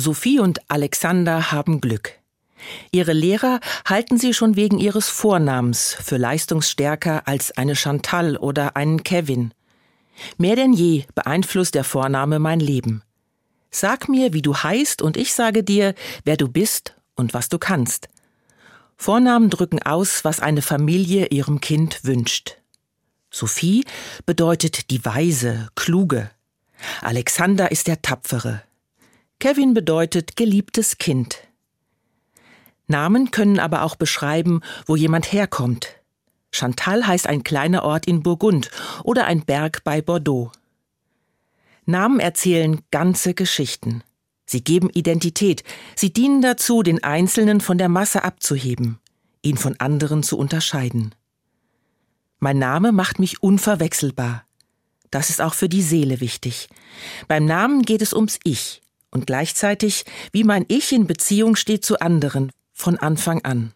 Sophie und Alexander haben Glück. Ihre Lehrer halten sie schon wegen ihres Vornamens für leistungsstärker als eine Chantal oder einen Kevin. Mehr denn je beeinflusst der Vorname mein Leben. Sag mir, wie du heißt, und ich sage dir, wer du bist und was du kannst. Vornamen drücken aus, was eine Familie ihrem Kind wünscht. Sophie bedeutet die Weise, Kluge. Alexander ist der Tapfere. Kevin bedeutet geliebtes Kind. Namen können aber auch beschreiben, wo jemand herkommt. Chantal heißt ein kleiner Ort in Burgund oder ein Berg bei Bordeaux. Namen erzählen ganze Geschichten. Sie geben Identität, sie dienen dazu, den Einzelnen von der Masse abzuheben, ihn von anderen zu unterscheiden. Mein Name macht mich unverwechselbar. Das ist auch für die Seele wichtig. Beim Namen geht es ums Ich und gleichzeitig, wie mein Ich in Beziehung steht zu anderen, von Anfang an.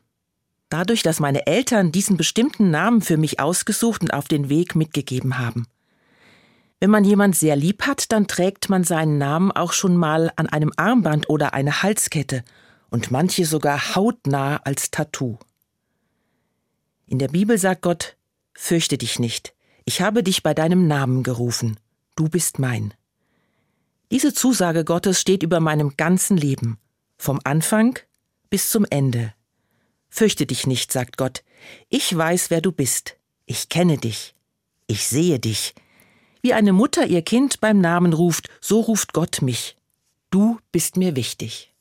Dadurch, dass meine Eltern diesen bestimmten Namen für mich ausgesucht und auf den Weg mitgegeben haben. Wenn man jemand sehr lieb hat, dann trägt man seinen Namen auch schon mal an einem Armband oder einer Halskette und manche sogar hautnah als Tattoo. In der Bibel sagt Gott, Fürchte dich nicht, ich habe dich bei deinem Namen gerufen, du bist mein. Diese Zusage Gottes steht über meinem ganzen Leben, vom Anfang bis zum Ende. Fürchte dich nicht, sagt Gott, ich weiß, wer du bist, ich kenne dich, ich sehe dich, wie eine Mutter ihr Kind beim Namen ruft, so ruft Gott mich. Du bist mir wichtig.